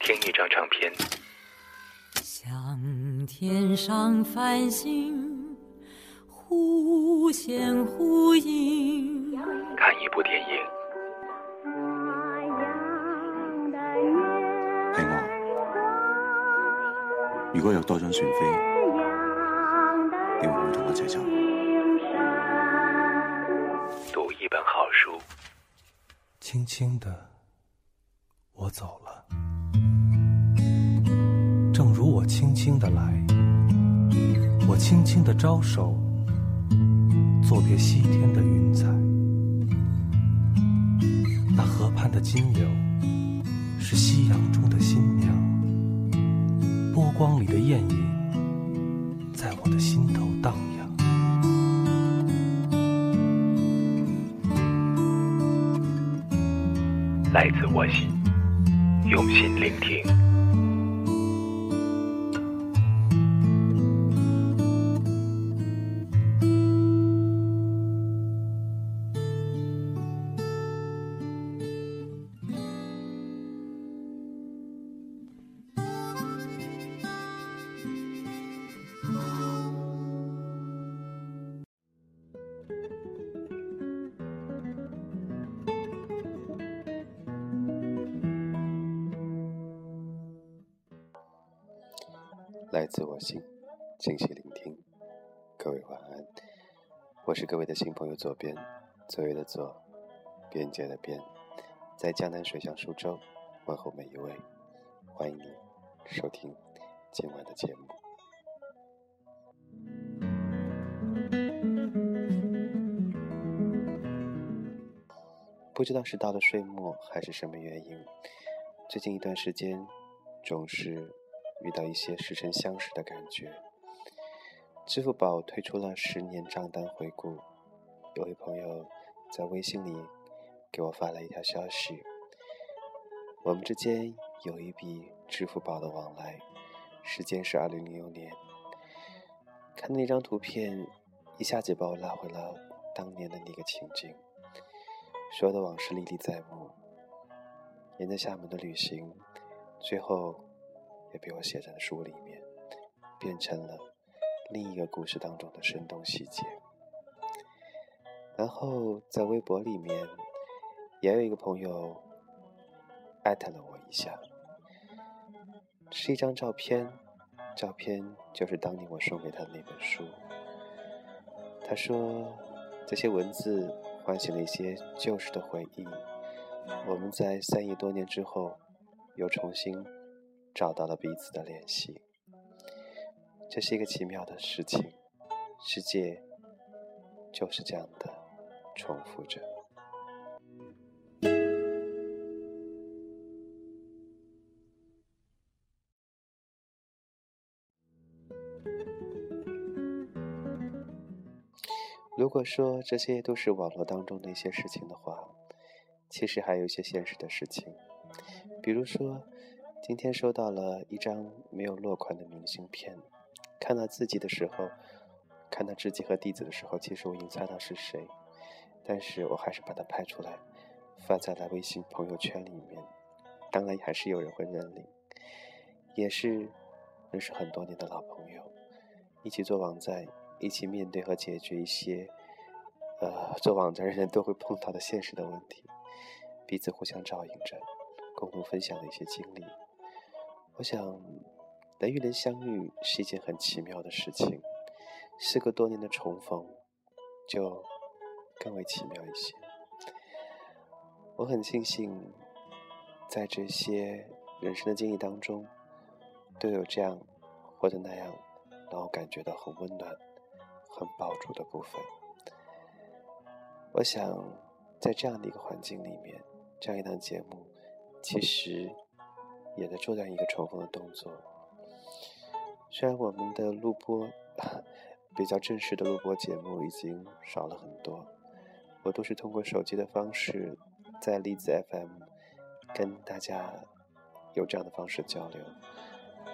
听一张唱片，像天上繁星忽现忽隐，看一部电影，係我。如果有多張船飛，你會唔會同我一齊走？讀一本好书，轻轻的，我走了，正如我轻轻的来，我轻轻的招手，作别西天的云彩。那河畔的金柳，是夕阳中的新娘，波光里的艳影，在我的心头荡漾。来自我心，用心聆听。来自我心，静息聆听。各位晚安，我是各位的新朋友左边，左右的左，边界的边，在江南水乡苏州问候每一位，欢迎你收听今晚的节目。不知道是到了岁末还是什么原因，最近一段时间总是遇到一些似曾相识的感觉。支付宝推出了十年账单回顾，有位朋友在微信里给我发了一条消息：我们之间有一笔支付宝的往来，时间是二零零六年。看那张图片，一下子把我拉回了当年的那个情景。所有的往事历历在目，沿着厦门的旅行，最后也被我写在了书里面，变成了另一个故事当中的生动细节。然后在微博里面，也有一个朋友艾特了我一下，是一张照片，照片就是当年我送给他的那本书。他说这些文字。唤醒了一些旧时的回忆，我们在三亿多年之后，又重新找到了彼此的联系。这是一个奇妙的事情，世界就是这样的重复着。如果说这些都是网络当中的一些事情的话，其实还有一些现实的事情，比如说，今天收到了一张没有落款的明信片，看到自己的时候，看到知己和弟子的时候，其实我已经猜到是谁，但是我还是把它拍出来，发在了微信朋友圈里面，当然还是有人会认领，也是认识很多年的老朋友，一起做网站。一起面对和解决一些，呃，做网站人都会碰到的现实的问题，彼此互相照应着，共同分享的一些经历。我想，人与人相遇是一件很奇妙的事情，时隔多年的重逢，就更为奇妙一些。我很庆幸，在这些人生的经历当中，都有这样或者那样，让我感觉到很温暖。很抱住的部分，我想，在这样的一个环境里面，这样一档节目，其实也在做这样一个重逢的动作。虽然我们的录播比较正式的录播节目已经少了很多，我都是通过手机的方式，在栗子 FM 跟大家有这样的方式交流，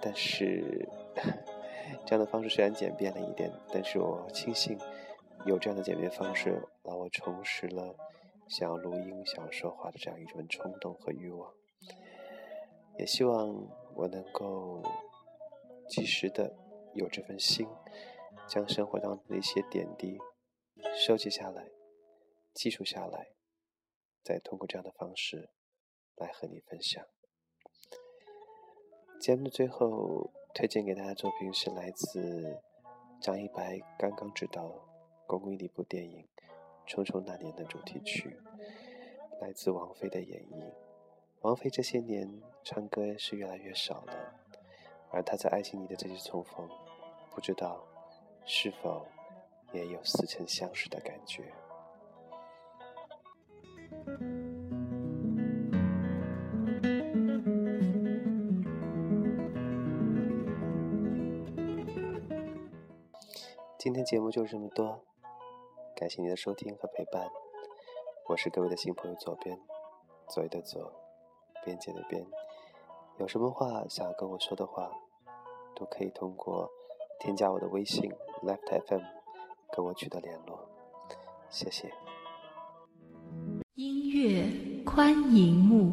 但是。这样的方式虽然简便了一点，但是我庆幸有这样的简便方式，让我重拾了想要录音、想要说话的这样一份冲动和欲望。也希望我能够及时的有这份心，将生活当中的一些点滴收集下来、记录下来，再通过这样的方式来和你分享。节目的最后，推荐给大家作品是来自张一白刚刚执导公益的一部电影《匆匆那年》的主题曲，来自王菲的演绎。王菲这些年唱歌是越来越少了，而她在《爱情里的这次重逢》，不知道是否也有似曾相识的感觉。今天节目就这么多，感谢您的收听和陪伴，我是各位的新朋友左边，左右的左。边界的边，有什么话想要跟我说的话，都可以通过添加我的微信 left fm 跟我取得联络，谢谢。音乐宽银幕。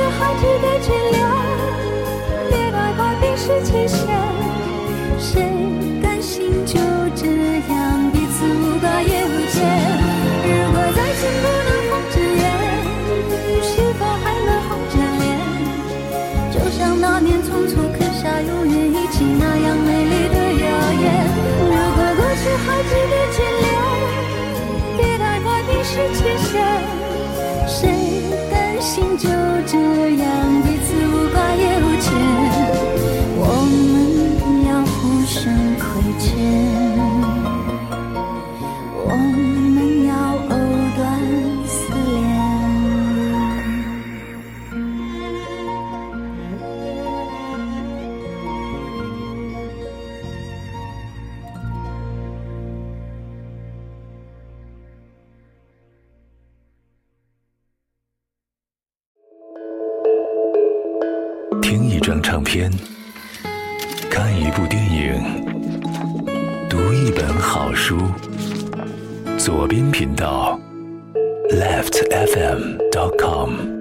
我们要这样听一张唱片，看一部电影，读一本好书。左边频道，leftfm.com。